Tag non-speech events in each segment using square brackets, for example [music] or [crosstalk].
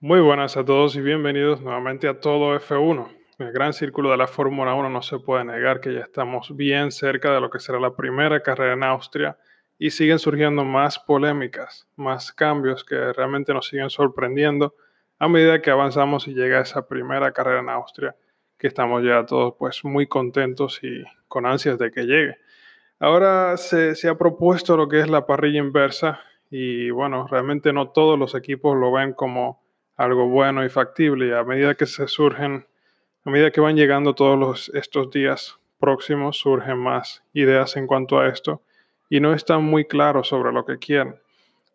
Muy buenas a todos y bienvenidos nuevamente a todo F1. En el gran círculo de la Fórmula 1 no se puede negar que ya estamos bien cerca de lo que será la primera carrera en Austria y siguen surgiendo más polémicas, más cambios que realmente nos siguen sorprendiendo a medida que avanzamos y llega esa primera carrera en Austria, que estamos ya todos pues muy contentos y con ansias de que llegue. Ahora se, se ha propuesto lo que es la parrilla inversa y bueno, realmente no todos los equipos lo ven como algo bueno y factible. Y a medida que se surgen, a medida que van llegando todos los, estos días próximos, surgen más ideas en cuanto a esto y no están muy claros sobre lo que quieren.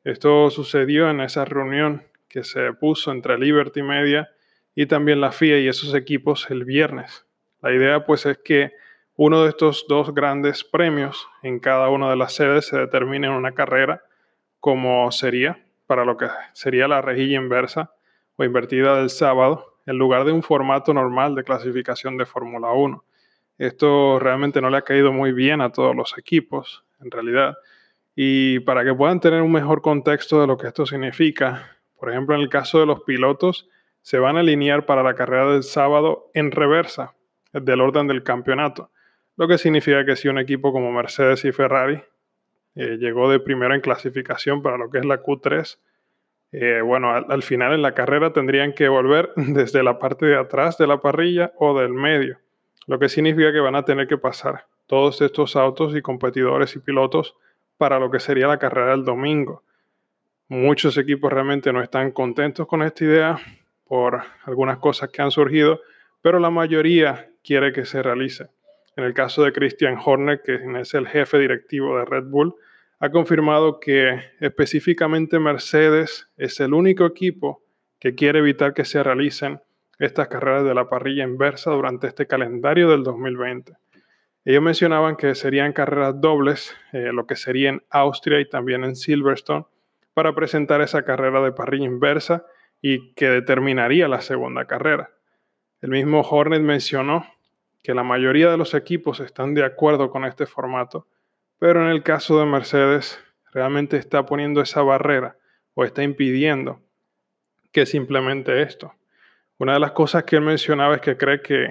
Esto sucedió en esa reunión que se puso entre Liberty Media y también la FIA y esos equipos el viernes. La idea pues es que uno de estos dos grandes premios en cada una de las sedes se determine en una carrera como sería para lo que sería la rejilla inversa o invertida del sábado en lugar de un formato normal de clasificación de Fórmula 1. Esto realmente no le ha caído muy bien a todos los equipos, en realidad. Y para que puedan tener un mejor contexto de lo que esto significa, por ejemplo, en el caso de los pilotos, se van a alinear para la carrera del sábado en reversa del orden del campeonato, lo que significa que si un equipo como Mercedes y Ferrari eh, llegó de primero en clasificación para lo que es la Q3, eh, bueno, al, final en la carrera tendrían que volver [laughs] desde la parte de atrás de la parrilla o del medio, lo que significa que van a tener que pasar todos estos autos y competidores y pilotos para lo que sería la carrera del domingo. Muchos equipos realmente no están contentos con esta idea por algunas cosas que han surgido, pero la mayoría quiere que se realice. En el caso de Christian Horner, que es el jefe directivo de Red Bull, ha confirmado que específicamente Mercedes es el único equipo que quiere evitar que se realicen estas carreras de la parrilla inversa durante este calendario del 2020. Ellos mencionaban que serían carreras dobles, eh, lo que sería en Austria y también en Silverstone, para presentar esa carrera de parrilla inversa y que determinaría la segunda carrera. El mismo Hornet mencionó que la mayoría de los equipos están de acuerdo con este formato pero en el caso de Mercedes, realmente está poniendo esa barrera o está impidiendo que simplemente esto. Una de las cosas que él mencionaba es que cree que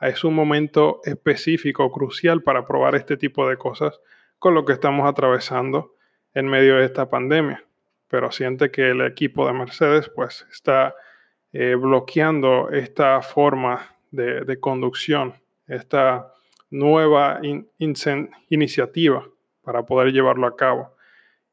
es un momento específico, crucial para probar este tipo de cosas con lo que estamos atravesando en medio de esta pandemia. Pero siente que el equipo de Mercedes pues está eh, bloqueando esta forma de, de conducción, esta nueva iniciativa para poder llevarlo a cabo.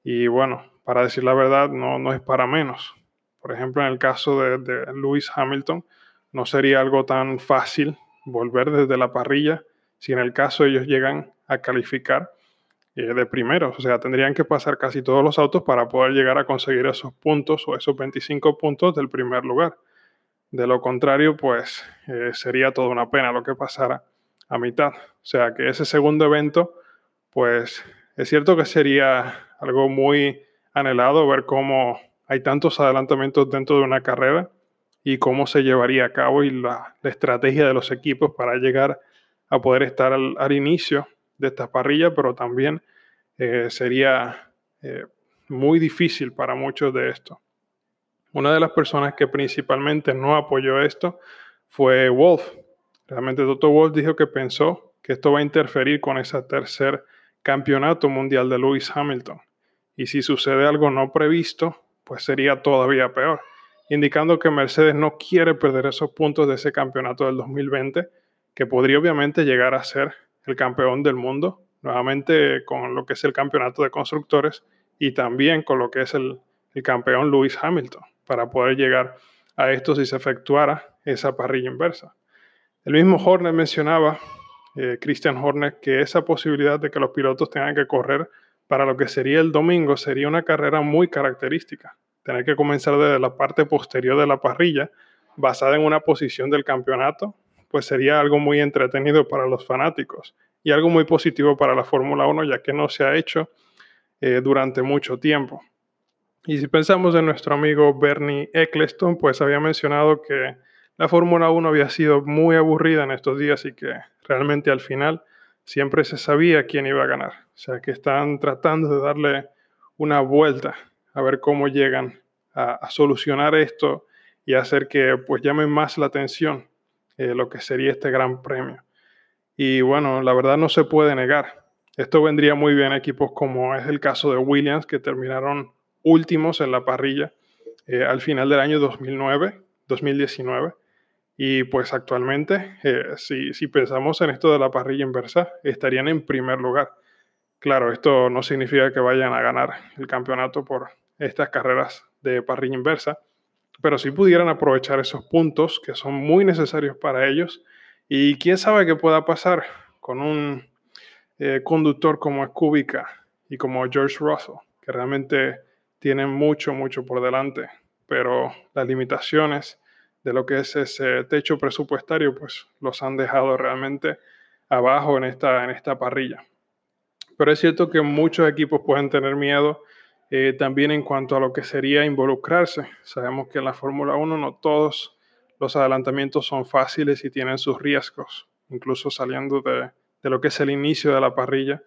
Y bueno, para decir la verdad, no, no es para menos. Por ejemplo, en el caso de, de Lewis Hamilton, no sería algo tan fácil volver desde la parrilla si en el caso ellos llegan a calificar eh, de primeros. O sea, tendrían que pasar casi todos los autos para poder llegar a conseguir esos puntos o esos 25 puntos del primer lugar. De lo contrario, pues eh, sería toda una pena lo que pasara a mitad. O sea que ese segundo evento, pues es cierto que sería algo muy anhelado ver cómo hay tantos adelantamientos dentro de una carrera y cómo se llevaría a cabo y la, estrategia de los equipos para llegar a poder estar al, inicio de esta parrilla, pero también eh, sería eh, muy difícil para muchos de esto. Una de las personas que principalmente no apoyó esto fue Wolf, Realmente Toto Wolff dijo que pensó que esto va a interferir con ese tercer campeonato mundial de Lewis Hamilton. Y si sucede algo no previsto, pues sería todavía peor, indicando que Mercedes no quiere perder esos puntos de ese campeonato del 2020, que podría obviamente llegar a ser el campeón del mundo, nuevamente con lo que es el campeonato de constructores y también con lo que es el, el campeón Lewis Hamilton, para poder llegar a esto si se efectuara esa parrilla inversa. El mismo Horner mencionaba, eh, Christian Horner, que esa posibilidad de que los pilotos tengan que correr para lo que sería el domingo sería una carrera muy característica. Tener que comenzar desde la parte posterior de la parrilla, basada en una posición del campeonato, pues sería algo muy entretenido para los fanáticos y algo muy positivo para la Fórmula 1, ya que no se ha hecho eh, durante mucho tiempo. Y si pensamos en nuestro amigo Bernie Eccleston, pues había mencionado que la Fórmula 1 había sido muy aburrida en estos días y que realmente al final siempre se sabía quién iba a ganar. O sea que están tratando de darle una vuelta a ver cómo llegan a, solucionar esto y hacer que pues llame más la atención eh, lo que sería este gran premio. Y bueno, la verdad no se puede negar. Esto vendría muy bien a equipos como es el caso de Williams, que terminaron últimos en la parrilla eh, al final del año 2009, 2019. Y pues actualmente, eh, si, si pensamos en esto de la parrilla inversa, estarían en primer lugar. Claro, esto no significa que vayan a ganar el campeonato por estas carreras de parrilla inversa, pero si pudieran aprovechar esos puntos que son muy necesarios para ellos y quién sabe qué pueda pasar con un eh, conductor como Kubica y como George Russell, que realmente tienen mucho, mucho por delante, pero las limitaciones de lo que es ese techo presupuestario, pues los han dejado realmente abajo en esta, en esta parrilla. Pero es cierto que muchos equipos pueden tener miedo eh, también en cuanto a lo que sería involucrarse. Sabemos que en la Fórmula 1 no todos los adelantamientos son fáciles y tienen sus riesgos, incluso saliendo de, lo que es el inicio de la parrilla,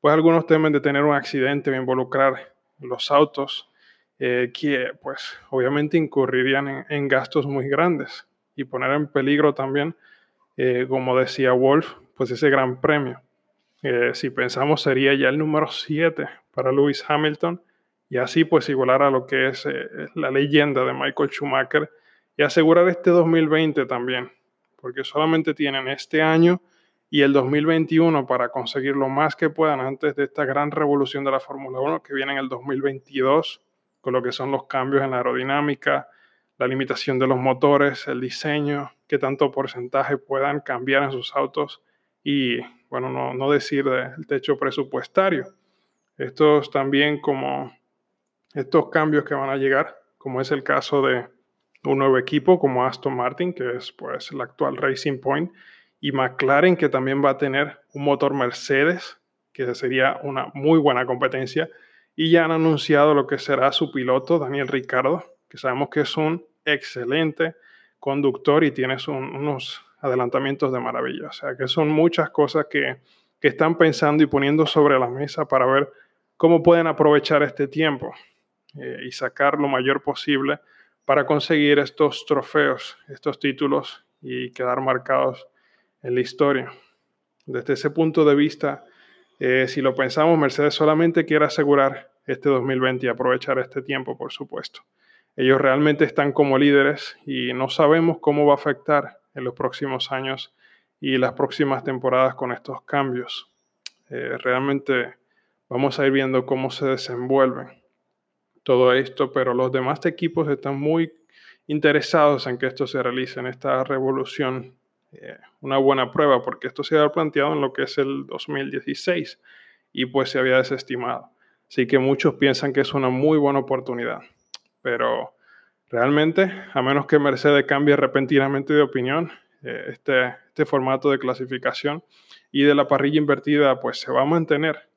pues algunos temen de tener un accidente o involucrar los autos eh, que pues obviamente incurrirían en, gastos muy grandes y poner en peligro también, eh, como decía Wolf, pues ese gran premio. si pensamos sería ya el número 7 para Lewis Hamilton y así pues igualar a lo que es eh, la leyenda de Michael Schumacher y asegurar este 2020 también, porque solamente tienen este año y el 2021 para conseguir lo más que puedan antes de esta gran revolución de la Fórmula 1 que viene en el 2022 con lo que son los cambios en la aerodinámica, la limitación de los motores, el diseño, qué tanto porcentaje puedan cambiar en sus autos y, bueno, no, no decir del techo presupuestario. Estos también como estos cambios que van a llegar, como es el caso de un nuevo equipo como Aston Martin, que es pues el actual Racing Point, y McLaren, que también va a tener un motor Mercedes, que sería una muy buena competencia, y ya han anunciado lo que será su piloto, Daniel Ricardo, que sabemos que es un excelente conductor y tiene unos adelantamientos de maravilla. O sea que son muchas cosas que, que están pensando y poniendo sobre la mesa para ver cómo pueden aprovechar este tiempo. Eh, y sacar lo mayor posible para conseguir estos trofeos, estos títulos y quedar marcados en la historia. Desde ese punto de vista, eh, si lo pensamos, Mercedes solamente quiere asegurar este 2020 y aprovechar este tiempo, por supuesto. Ellos realmente están como líderes y no sabemos cómo va a afectar en los próximos años y las próximas temporadas con estos cambios. Eh, realmente vamos a ir viendo cómo se desenvuelven todo esto, pero los demás equipos están muy interesados en que esto se realice, en esta revolución. Eh, una buena prueba, porque esto se había planteado en lo que es el 2016 y pues se había desestimado. Así que muchos piensan que es una muy buena oportunidad, pero realmente, a menos que Mercedes cambie repentinamente de opinión, eh, este, este formato de clasificación y de la parrilla invertida pues se va a mantener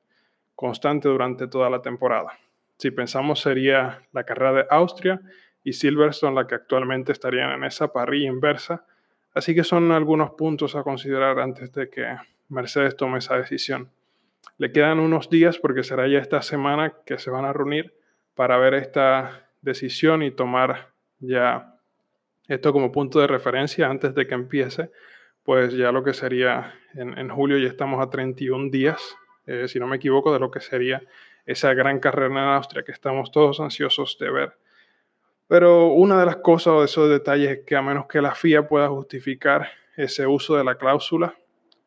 constante durante toda la temporada. Si pensamos sería la carrera de Austria y Silverstone la que actualmente estarían en esa parrilla inversa. Así que son algunos puntos a considerar antes de que Mercedes tome esa decisión. Le quedan unos días porque será ya esta semana que se van a reunir para ver esta decisión y tomar ya esto como punto de referencia antes de que empiece, pues ya lo que sería en, julio ya estamos a 31 días, eh, si no me equivoco, de lo que sería esa gran carrera en Austria que estamos todos ansiosos de ver. Pero una de las cosas o de esos detalles es que a menos que la FIA pueda justificar ese uso de la cláusula,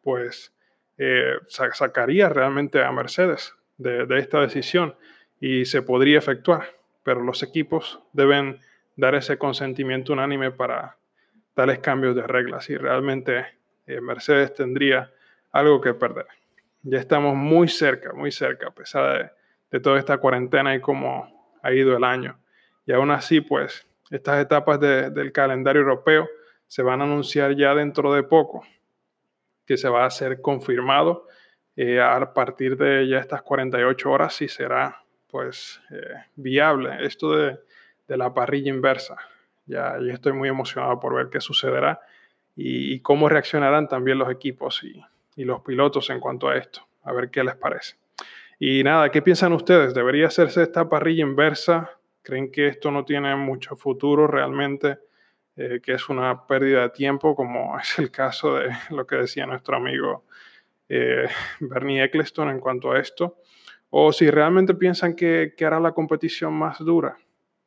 pues eh, sacaría realmente a Mercedes de, esta decisión y se podría efectuar. Pero los equipos deben dar ese consentimiento unánime para tales cambios de reglas y realmente eh, Mercedes tendría algo que perder. Ya estamos muy cerca, muy cerca, a pesar de de toda esta cuarentena y cómo ha ido el año. Y aún así, pues, estas etapas del calendario europeo se van a anunciar ya dentro de poco, que se va a ser confirmado eh, a partir de ya estas 48 horas si será, pues, eh, viable esto de, la parrilla inversa. Ya, ya, estoy muy emocionado por ver qué sucederá y, cómo reaccionarán también los equipos y, y los pilotos en cuanto a esto. A ver qué les parece. Y nada, ¿qué piensan ustedes? ¿Debería hacerse esta parrilla inversa? ¿Creen que esto no tiene mucho futuro realmente? Eh, que es una pérdida de tiempo, como [laughs] es el caso de lo que decía nuestro amigo eh, [laughs] Bernie Eccleston en cuanto a esto, o si realmente piensan que, que hará la competición más dura,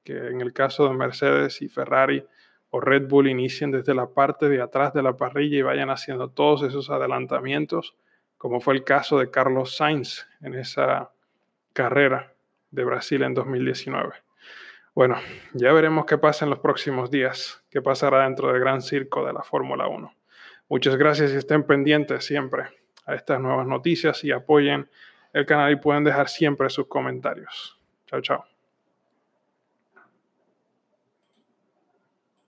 que en el caso de Mercedes y Ferrari o Red Bull inicien desde la parte de atrás de la parrilla y vayan haciendo todos esos adelantamientos, como fue el caso de Carlos Sainz en esa carrera de Brasil en 2019. Bueno, ya veremos qué pasa en los próximos días, qué pasará dentro del gran circo de la Fórmula 1. Muchas gracias y estén pendientes siempre a estas nuevas noticias y apoyen el canal y pueden dejar siempre sus comentarios. Chao, chao.